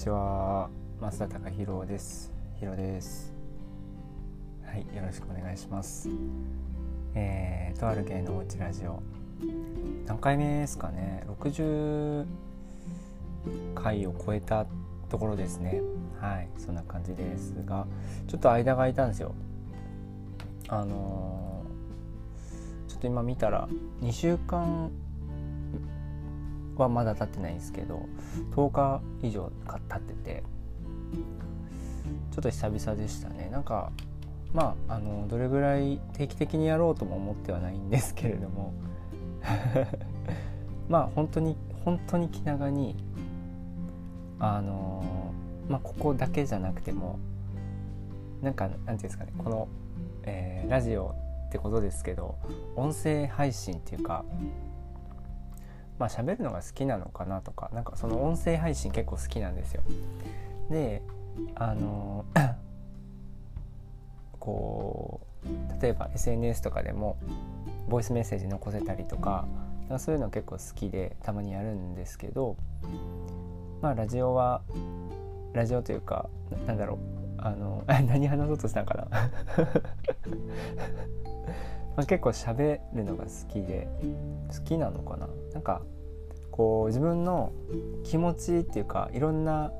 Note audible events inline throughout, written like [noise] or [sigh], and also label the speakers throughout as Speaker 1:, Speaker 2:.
Speaker 1: ちは。増田隆弘です。ひろです。はいよろしくお願いします。えー、とある芸能おうちラジオ。何回目ですかね。60回を超えたところですね。はいそんな感じですがちょっと間が空いたんですよ。あのー、ちょっと今見たら2週間はまだ経ってないんですけど10日以上経っててちょっと久々でしたね。なんかまああのどれぐらい定期的にやろうとも思ってはないんですけれども。[laughs] まあ本当に本当に気長にあのまあここだけじゃなくてもなんかなんていうんですかねこの、えー、ラジオってことですけど音声配信っていうかまあ喋るのが好きなのかなとかなんかその音声配信結構好きなんですよ。であの [coughs] こう例えば SNS とかでもボイスメッセージ残せたりとかかそういうの結構好きでたまにやるんですけどまあラジオはラジオというかなんだろうあの [laughs] 何話そうとしたかな？[laughs] まあ、結構喋るのが好きで好きなのかな？なんかこう自分の気持ちっていうかいろんな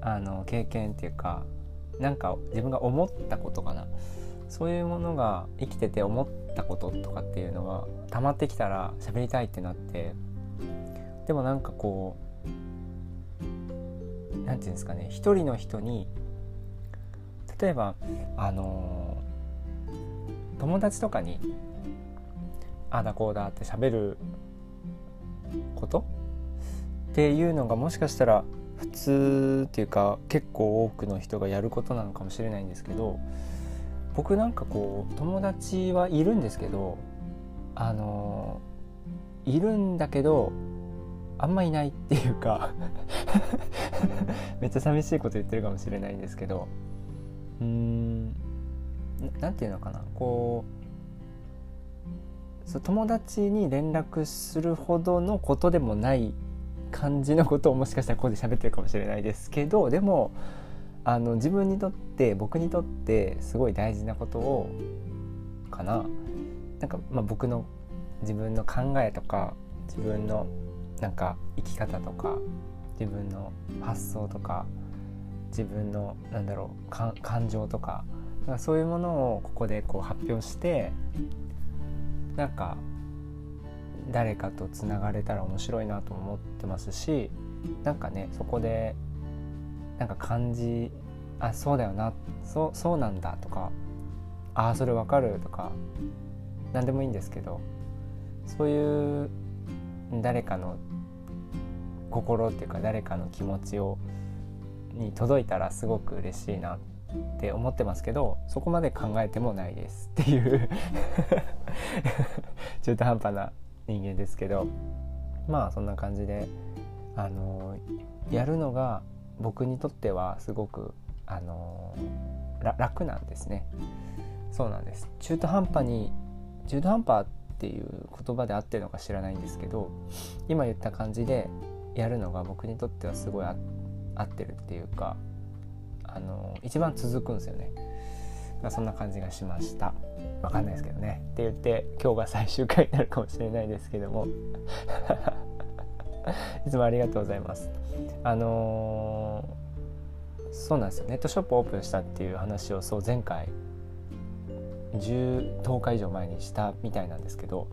Speaker 1: あの経験っていうかなんか自分が思ったことかな？そういうものが生きてて思ったこととかっていうのが溜まってきたら喋りたいってなってでもなんかこう何て言うんですかね？一人の人に例えばあの友達とかにあだこうだって喋ること？っていうのがもしかしたら普通っていうか結構多くの人がやることなのかもしれないんですけど僕なんかこう友達はいるんですけどあのいるんだけどあんまいないっていうか [laughs] めっちゃ寂しいこと言ってるかもしれないんですけどうーん。何て言うのかなこうそ友達に連絡するほどのことでもない感じのことをもしかしたらここで喋ってるかもしれないですけどでもあの自分にとって僕にとってすごい大事なことをかな。なんか、まあ、僕の自分の考えとか自分のなんか生き方とか自分の発想とか自分のなんだろう感情とかかそういうものをここでこう発表してなんか誰かとつながれたら面白いなと思ってますしなんかねそこでなんか感じあそうだよなそうそうなんだとかああそれわかるとか何でもいいんですけどそういう誰かの心っていうか誰かの気持ちをに届いたらすごく嬉しいなってって思ってますけどそこまで考えてもないですっていう [laughs] 中途半端な人間ですけどまあそんな感じであのやるのが僕にとってはすごくあの楽なんですね。そうなんです。中途半端に中途半端っていう言葉で合ってるのか知らないんですけど今言った感じでやるのが僕にとってはすごい合ってるっていうかあの一番続くんですよね。まあ、そんな感じがしました。わかんないですけどね。って言って今日が最終回になるかもしれないですけども。[laughs] いつもありがとうございます。あのー、そうなんですよネットショップオープンしたっていう話をそう前回 10, 10日以上前にしたみたいなんですけど。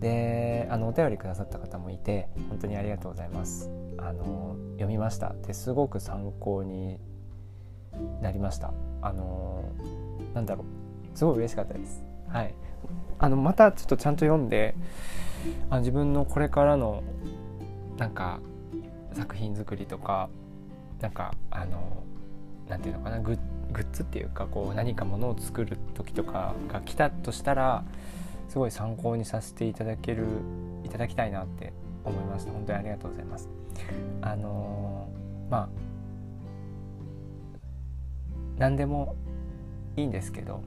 Speaker 1: であのお便りくださった方もいて本当にありがとうございます。あの読みました。ですごく参考になりました。あのー、なんだろう。すごい嬉しかったです。はい。あのまたちょっとちゃんと読んであ自分のこれからのなんか作品作りとかなんかあのなんていうのかな。グッズっていうかこう何かものを作る時とかが来たとしたらすごい参考にさせていただけるいただきたいなって思いました。本当にありがとうございます。あのー、まあ何でもいいんですけど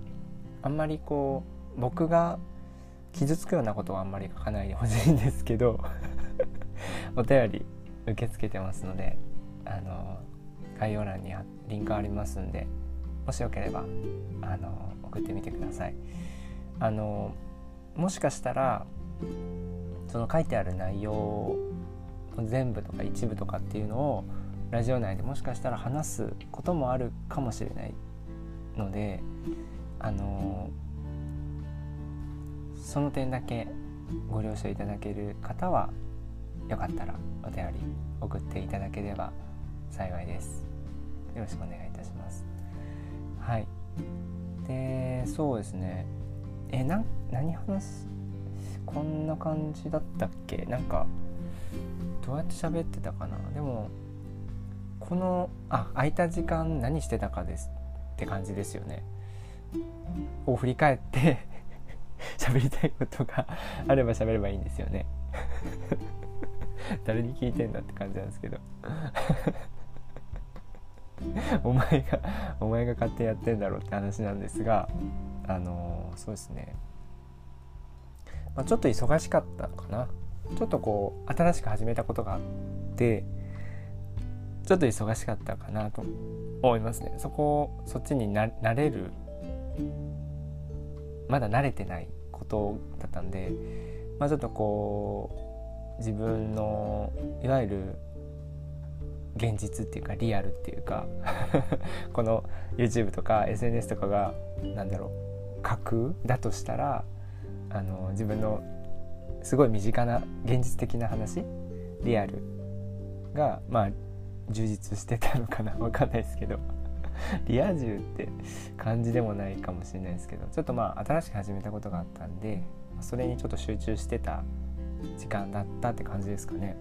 Speaker 1: あんまりこう僕が傷つくようなことはあんまり書かないでほしいんですけど [laughs] お便り受け付けてますのであの概要欄にリンクありますんでもしよければあの送ってみてください。あのもしかしたらその書いてある内容全部とか一部とかっていうのをラジオ内でもしかしたら話すこともあるかもしれないのであのその点だけご了承いただける方はよかったらお便り送っていただければ幸いです。よろしくお願いいたします。はい。で、そうですね。え、な何話す？こんな感じだったっけ？なんか、どうやって喋ってたかな？でも、この、あ、空いた時間何してたかですって感じですよね。を振り返って [laughs] 喋りたいことがあれば喋ればいいんですよね。[laughs] 誰に聞いてんだって感じなんですけど。[laughs] お前がお前が勝手にやってんだろうって話なんですがあのそうですね、まあ、ちょっと忙しかったかな。ちょっとこう新しく始めたことがあってちょっと忙しかったかなと思いますね。そこそっちになれるまだ慣れてないことだったんで、まあ、ちょっとこう自分のいわゆる現実っていうかリアルっていうか [laughs] この YouTube とか SNS とかが何だろう架空だとしたらあの自分のすごい身近な現実的な話リアルがまあ充実してたのかな分かんないですけど。[laughs] リア充って感じでもないかもしれないですけど。ちょっとまあ新しく始めたことがあったんでそれにちょっと集中してた時間だったって感じですかね。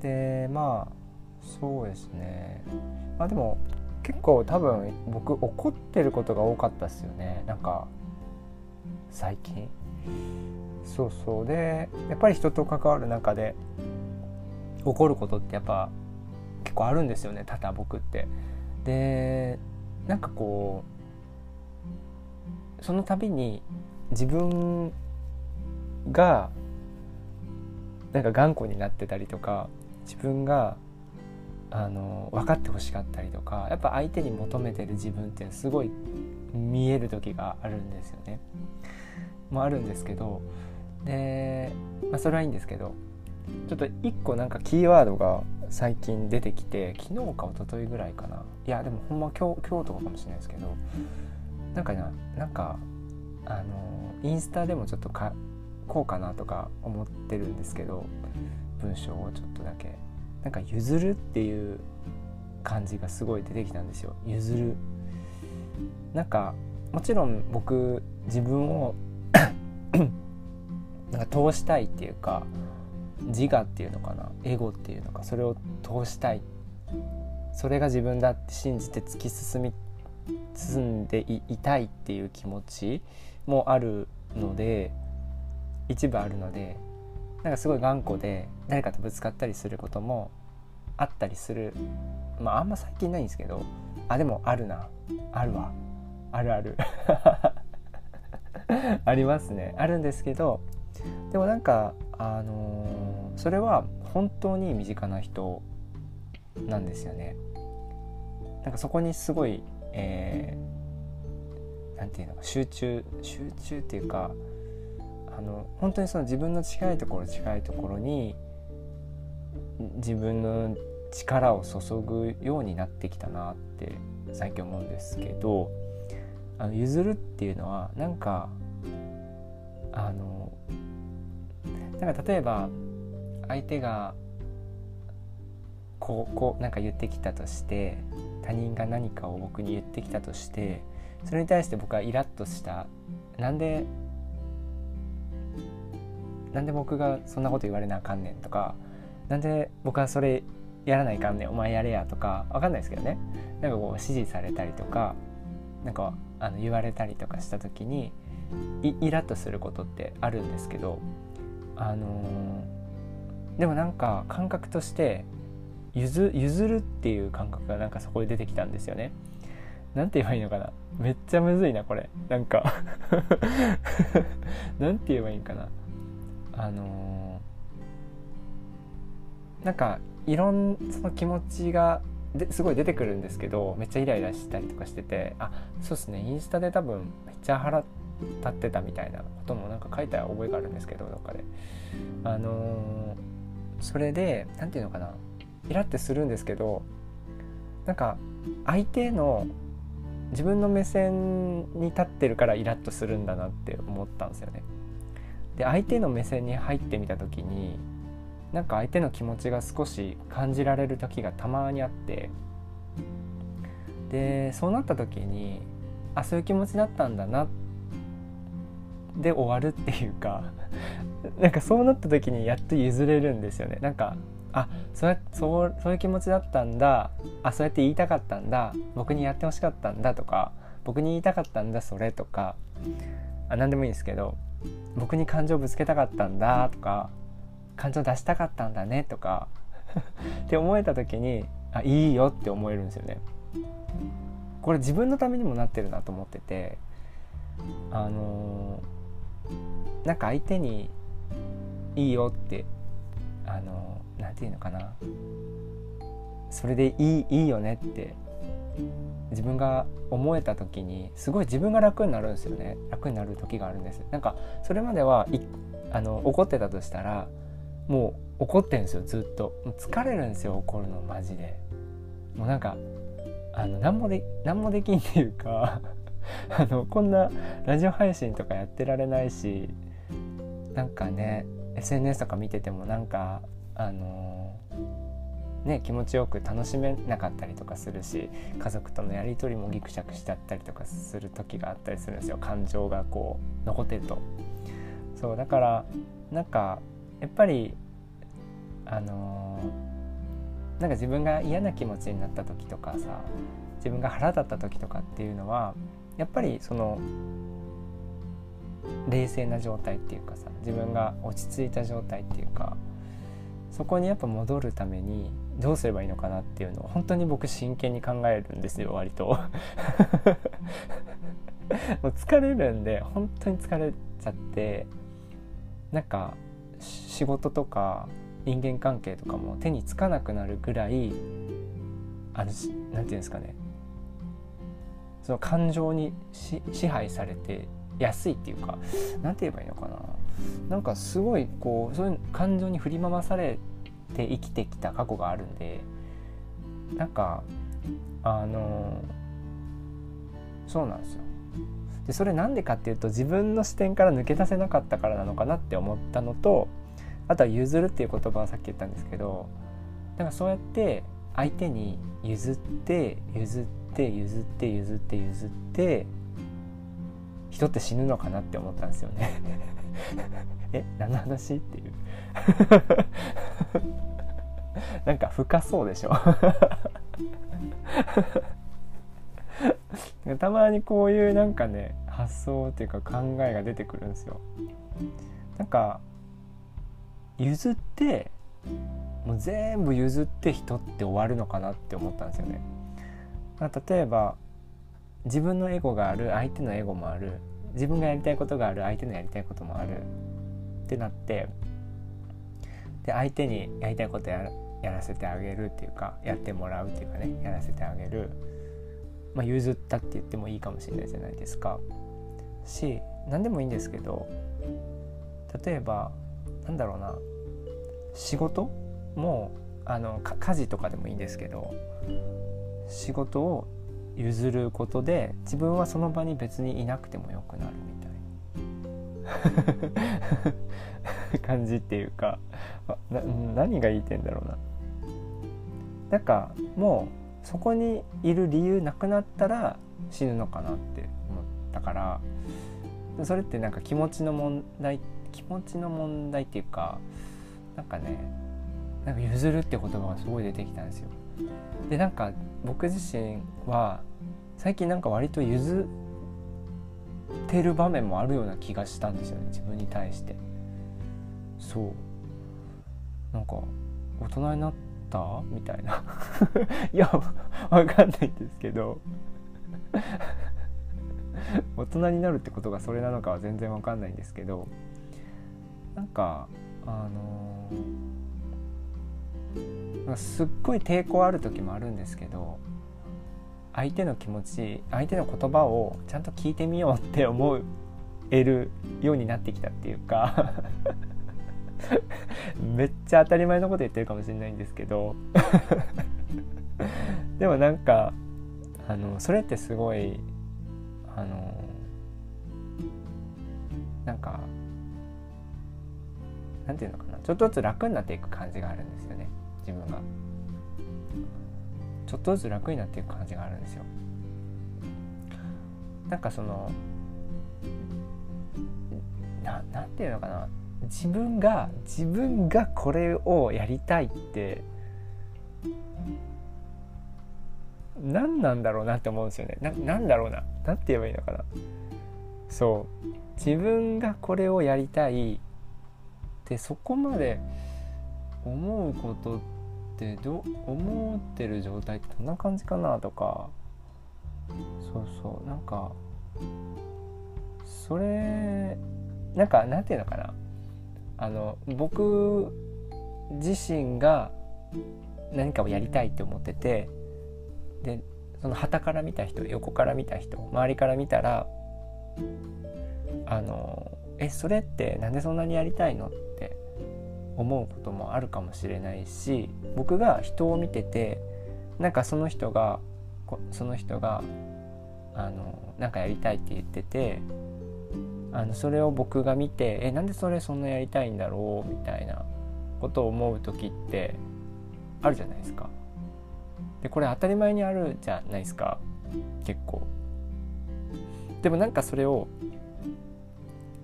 Speaker 1: でまあそうですね。まあでも結構多分僕怒ってることが多かったですよね。なんか最近。そうそう。でやっぱり人と関わる中で怒ることってやっぱ結構あるんですよね多々僕ってでなんかこうその度に自分がなんか頑固になってたりとか自分があの分かってほしかったりとかやっぱ相手に求めてる自分ってすごい見える時があるんですよね。もあるんですけどで、まあ、それはいいんですけどちょっと一個なんかキーワードが最近出てきて昨日か一昨日ぐらいかな。いやでもほんま今日今日とかかもしれないですけどなんかななんかあのインスタでもちょっとかこうかなとか思ってるんですけど文章をちょっとだけ。なんか譲るっていう感じがすごい出てきたんですよ。譲る。なんかもちろん僕自分を [coughs] なんか通したいっていうか自我っていうのかな？エゴっていうのか？それを通したい。それが自分だって信じて突き進み進んでいたいっていう気持ちもあるので一部あるのでなんかすごい頑固で誰かとぶつかったりすることもあったりする。まああんま最近ないんですけどあでもあるな。あるわ。あるある。[laughs] ありますね。あるんですけどでもなんかあのー、それは本当に身近な人なんですよね。なんかそこにすごい、えー、なんていうの集中集中っていうかあの本当にその自分の近いところ近いところに自分の力を注ぐようになってきたなって最近思うんですけどあの譲るっていうのはなんかあのなんか例えば相手がこうこうなんか言ってきたとして他人が何かを僕に言ってきたとしてそれに対して僕はイラッとした。なんでなんで僕がそんなこと言われなあかんねんとかなんで僕はそれやらないかんねんお前やれやとかわかんないですけどね。なんかこう指示されたりとかなんかあの言われたりとかした時にイラッとすることってあるんですけどあのー、でもなんか感覚として譲るっていう感覚がなんかそこで出てきたんですよね。なんて言えばいいのかな。めっちゃむずいなこれ。なんか。[laughs] なんて言えばいいんかな。あのー、なんかいろんその気持ちがですごい出てくるんですけどめっちゃイライラしたりとかしててあそうですね。インスタで多分めっちゃ腹立ってたみたいなこともなんか書いた覚えがあるんですけどどっかで。あのー、それで何て言うのかなイラってするんですけどなんか相手の自分の目線に立ってるからイラッとするんだなって思ったんですよね。で相手の目線に入ってみた時になんか相手の気持ちが少し感じられる時がたまにあってでそうなった時にあそういう気持ちだったんだなで終わるっていうかなんかそうなった時にやっと譲れるんですよね。なんかあそうそうそういう気持ちだったんだ。あそうやって言いたかったんだ。僕にやってほしかったんだとか僕に言いたかったんだそれとか。あ何でもいいんですけど僕に感情ぶつけたかったんだとか感情出したかったんだねとか。[laughs] って思えた時にあいいよって思えるんですよね。これ自分のためにもなってるなと思っててあのー、なんか相手にいいよってあの何て言うのかな。それでいいいいよねって自分が思えた時にすごい自分が楽になるんですよね。楽になる時があるんです。なんかそれまではいあの怒ってたとしたらもう怒ってるんですよずっと。もう疲れるんですよ怒るのマジで。もうなんかあの何もで何もできんっていうか [laughs] あのこんなラジオ配信とかやってられないしなんかね SNS とか見ててもなんかあの、ね気持ちよく楽しめなかったりとかするし家族とのやり取りもギクシャクしちゃったりとかする時があったりするんですよ感情がこう残ってると。そうだからなんかやっぱりあのー、なんか自分が嫌な気持ちになった時とかさ自分が腹立った時とかっていうのはやっぱりその冷静な状態っていうかさ自分が落ち着いた状態っていうかそこにやっぱ戻るためにどうすればいいのかなっていうのを本当に僕真剣に考えるんですよ割と。[laughs] もう疲れるんで本当に疲れちゃってなんか仕事とか人間関係とかも手につかなくなるぐらいあの何て言うんですかねその感情に支配されて安いっていうか何て言えばいいのかな。なんかすごいこうそういう感情に振り回されて生きてきた過去があるんでなんかあのそうなんですよ。でそれなんでかっていうと自分の視点から抜け出せなかったからなのかなって思ったのとあとは譲るっていう言葉はさっき言ったんですけどだからそうやって相手に譲って譲ってって譲って譲って譲って人って死ぬのかなって思ったんですよね。[laughs] え何の話っていう。[laughs] なんか深そうでしょ。[laughs] たまにこういうなんかね発想っていうか考えが出てくるんですよ。なんか譲ってもう全部譲って人って終わるのかなって思ったんですよね。まあ、例えば自分のエゴがある相手のエゴもある自分がやりたいことがある相手のやりたいこともあるってなってで相手にやりたいことやらせてあげるっていうかやってもらうっていうかねやらせてあげる、まあ、譲ったって言ってもいいかもしれないじゃないですか。し何でもいいんですけど例えばなんだろうな仕事もあの家事とかでもいいんですけど仕事を譲ることで自分はその場に別にいなくてもよくなるみたいな [laughs] 感じっていうかな何が言いてんだろうな。なんかもうそこにいる理由なくなったら死ぬのかなって思ったからそれってなんか気持ちの問題気持ちの問題っていうかなんかねなんか譲るって言葉がすごい出てきたんですよ。でなんか僕自身は最近なんか割と譲ってる場面もあるような気がしたんですよね自分に対して。そう。なんか大人になった？みたいな。[laughs] いやわかんないんですけど。[laughs] 大人になるってことがそれなのかは全然わかんないんですけど。なんかあのーすっごい抵抗ある時もあるんですけど相手の気持ち相手の言葉をちゃんと聞いてみようって思えるようになってきたっていうか [laughs] めっちゃ当たり前のこと言ってるかもしれないんですけど [laughs] でもなんかあのそれってすごいあのなんかなんていうのかなちょっとずつ楽になっていく感じがあるんですよね。自分が。ちょっとずつ楽になっていく感じがあるんですよ。なんかそのななんていうのかな。自分が自分がこれをやりたいって何なんだろうなって思うんですよね。ななんだろうな。何て言えばいいのかな。そう。自分がこれをやりたいってそこまで思うことってど思ってる状態ってどんな感じかなとか。そうそう。なんかそれなんかなんていうのかな。あの僕自身が何かをやりたいって思っててでその旗から見た人横から見た人周りから見たらあのえそれってなんでそんなにやりたいの？っ思うこともあるかもしれないし僕が人を見ててなんかその人がその人があのなんかやりたいって言っててあのそれを僕が見てえなんでそれそんなやりたいんだろう？みたいなことを思う時ってあるじゃないですか。でこれ当たり前にあるじゃないですか結構。でもなんかそれを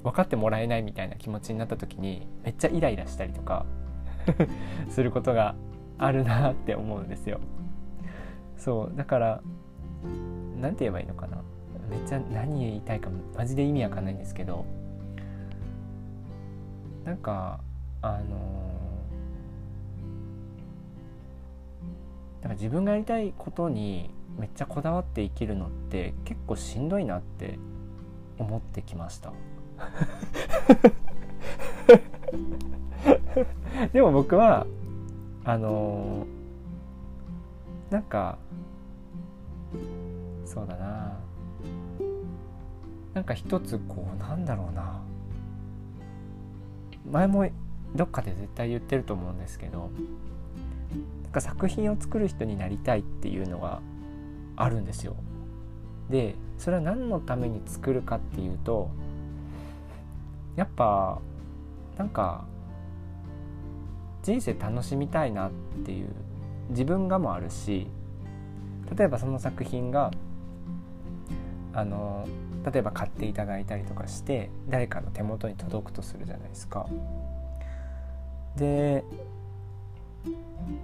Speaker 1: 分かってもらえないみたいな気持ちになった時にめっちゃイライラしたりとか [laughs] することがあるなって思うんですよ。そうだから何て言えばいいのかなめっちゃ何言いたいかマジで意味わかんないんですけどなんかあのだから自分がやりたいことにめっちゃこだわって生きるのって結構しんどいなって思ってきました。[laughs] でも僕はあのー、なんかそうだななんか一つこうなんだろうな前もどっかで絶対言ってると思うんですけどなんか作品を作る人になりたいっていうのがあるんですよ。でそれは何のために作るかっていうとやっぱなんか人生楽しみたいなっていう自分がもあるし例えばその作品があの例えば買っていただいたりとかして誰かの手元に届くとするじゃないですか。で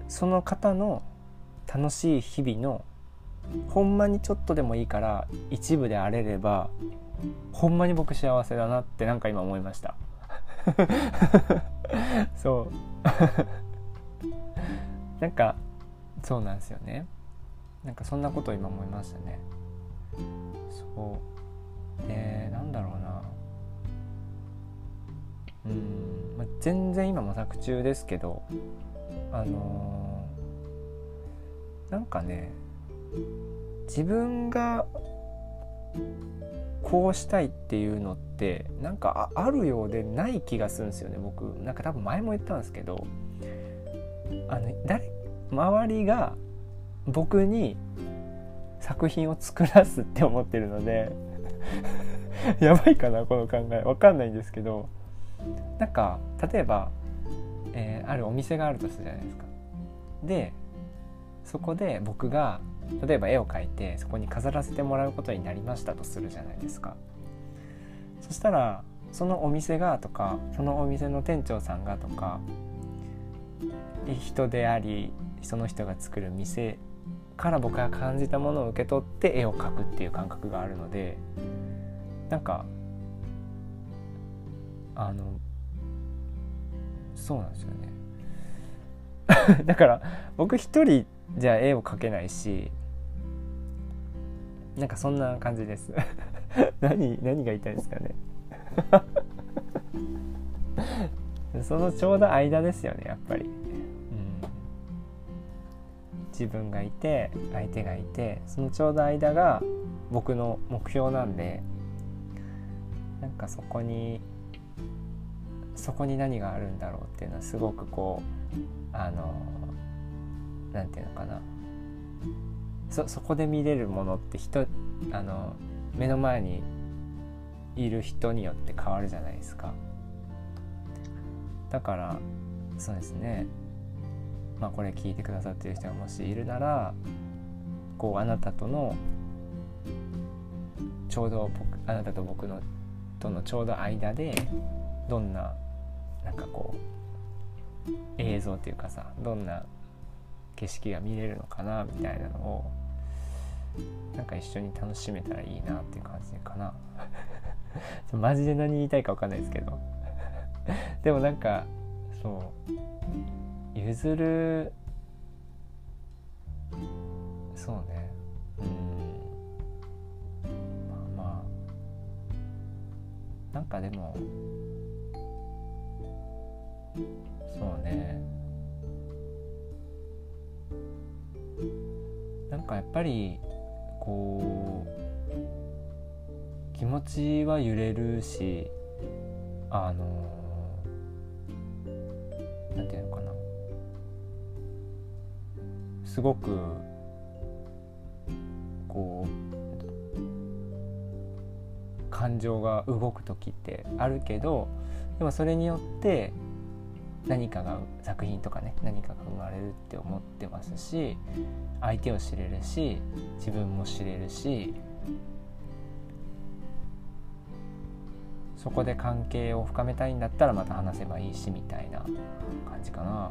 Speaker 1: その方の楽しい日々のほんまにちょっとでもいいから一部であれればほんまに僕幸せだなってなんか今思いました。[laughs] そう。[laughs] なんかそうなんですよね。なんかそんなこと今思いましたね。そう。でなんだろうな。うん、まあ、全然今模索中ですけどあのー、なんかね自分がこうしたいっていうのってなんかあるようでない気がするんですよね僕なんか多分前も言ったんですけどあの誰周りが僕に作品を作らすって思ってるので [laughs] やばいかなこの考えわかんないんですけどなんか例えば、えー、あるお店があるとするじゃないですか。でそこで僕が例えば絵を描いてそこに飾らせてもらうことになりましたとするじゃないですか。そしたらそのお店がとかそのお店の店長さんがとか人でありその人が作る店から僕が感じたものを受け取って絵を描くっていう感覚があるのでなんかあのそうなんですよね。[laughs] だから僕一人じゃあ絵を描けないしなんかそんな感じです。[laughs] 何何が言いたいですかね。[laughs] そのちょうど間ですよねやっぱり、うん。自分がいて相手がいてそのちょうど間が僕の目標なんでなんかそこにそこに何があるんだろうっていうのはすごくこうあのなんていうのかな。そそこで見れるものって人あの目の前にいる人によって変わるじゃないですか。だからそうですね。まあこれ聞いてくださってる人がもしいるならこうあなたとのちょうど僕あなたと僕のとのちょうど間でどんななんかこう映像っていうかさどんな景色が見れるのかなみたいなのをなんか一緒に楽しめたらいいなっていう感じかな。[laughs] マジで何言いたいか分かんないですけど。[laughs] でもなんかそう譲るそうね。うん。まあまあ。なんかでもそうね。なんかやっぱりこう気持ちは揺れるしあのなんていうのかな。すごくこう感情が動く時ってあるけどでもそれによって何かが作品とかね何かが生まれるって思ってますし相手を知れるし自分も知れるしそこで関係を深めたいんだったらまた話せばいいしみたいな感じかな。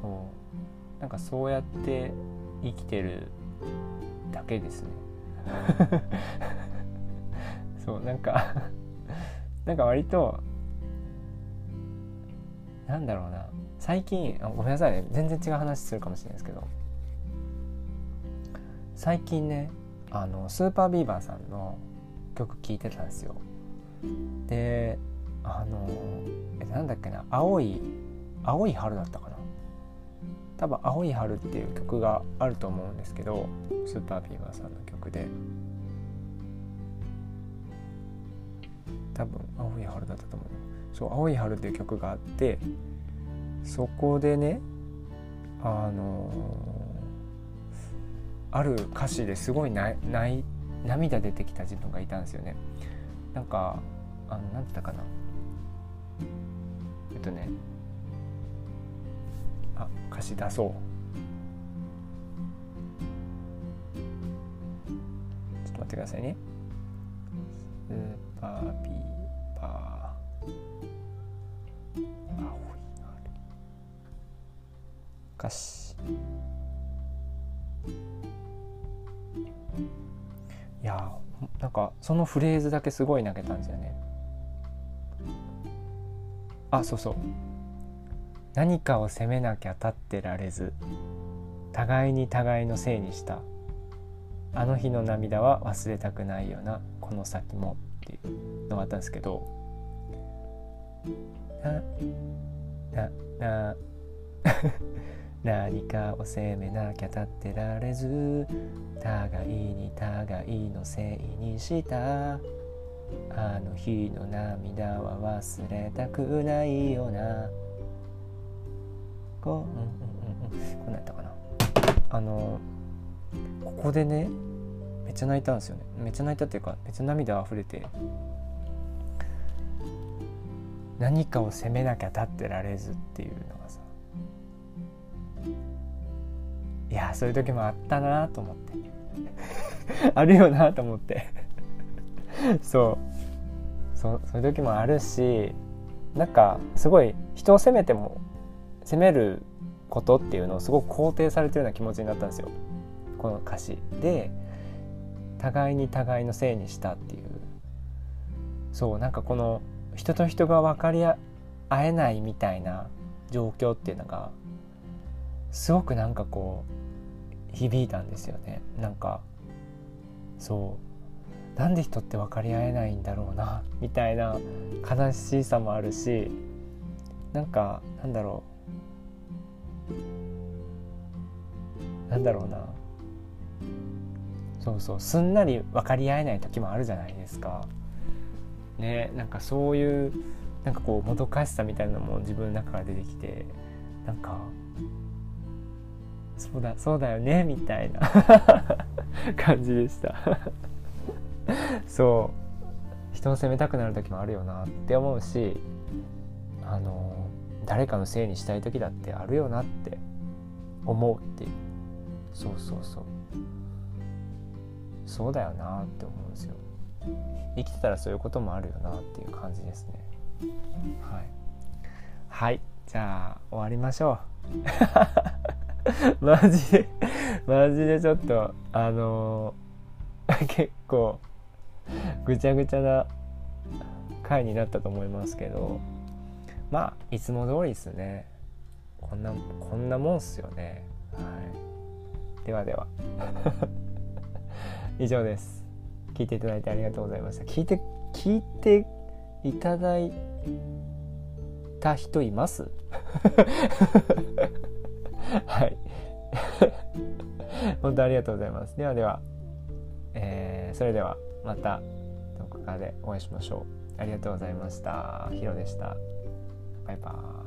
Speaker 1: そう。なんかそうやって生きてるだけですね。[laughs] そうなんかなんか割となんだろうな。最近ごめんなさいね。全然違う話するかもしれないですけど。最近ねあのスーパービーバーさんの曲聴いてたんですよ。であのえなんだっけな。青い青い春だったかな。多分「青い春」っていう曲があると思うんですけどスーパービーバーさんの曲で。多分「青い春」だったと思う。そう「青い春」っていう曲があってそこでねあのー、ある歌詞ですごいない涙出てきた自分がいたんですよね。なんかあのなんて言ったかな。えっとねあ歌詞出そう。ちょっと待ってくださいね。スーパービー。歌詞いやなんかそのフレーズだけすごい投げたんですよね。あそうそう。何かを責めなきゃ立ってられず互いに互いのせいにした。あの日の涙は忘れたくないよなこの先もっていうのがあったんですけど。ななな。何かを責めなきゃ立ってられず互いに互いのせいにした。あの日の涙は忘れたくないよな。こ,、うんうんうん、こん。なんやったかな。あのここでねめっちゃ泣いたんですよね。めっちゃ泣いたっていうかめっちゃ涙溢れて。何かを責めなきゃ立ってられずっていうのがさいやそういう時もあったなと思って。[laughs] あるよなと思って。そう。そそういう時もあるしなんかすごい人を責めても責めることっていうのをすごく肯定されてるような気持ちになったんですよ。この歌詞。で互いに互いのせいにしたっていう。そうなんかこの人と人が分かり合えないみたいな状況っていうのがすごくなんかこう響いたんですよね。なんかそうなんで人って分かり合えないんだろうな [laughs] みたいな悲しさもあるしなんかなんだろう。なんだろうな。そうそうすんなり分かり合えない時もあるじゃないですか。ねなんかそういうなんかこうもどかしさみたいなのも自分の中から出てきてなんかそうだそうだよねみたいな。[laughs] 感じでした。[laughs] そう。人を責めたくなる時もあるよなって思うしあの誰かのせいにしたい時だってあるよなって思うっていう。そうそうそう。そうだよなって思うんですよ。生きてたらそういうこともあるよなっていう感じですね。はい。はい。じゃあ終わりましょう。[laughs] [laughs] マジでマジでちょっとあのー、[laughs] 結構ぐちゃぐちゃな回になったと思いますけどまあいつも通りですね。こんなこんなもんっすよね。はい。ではでは。[laughs] 以上です。聞いていただいてありがとうございました。聞いて聞いていただいた人います？[laughs] はい。[laughs] 本当ありがとうございます。ではでは、えー、それではまたどこかでお会いしましょう。ありがとうございました。ヒロでした。バイバーイ。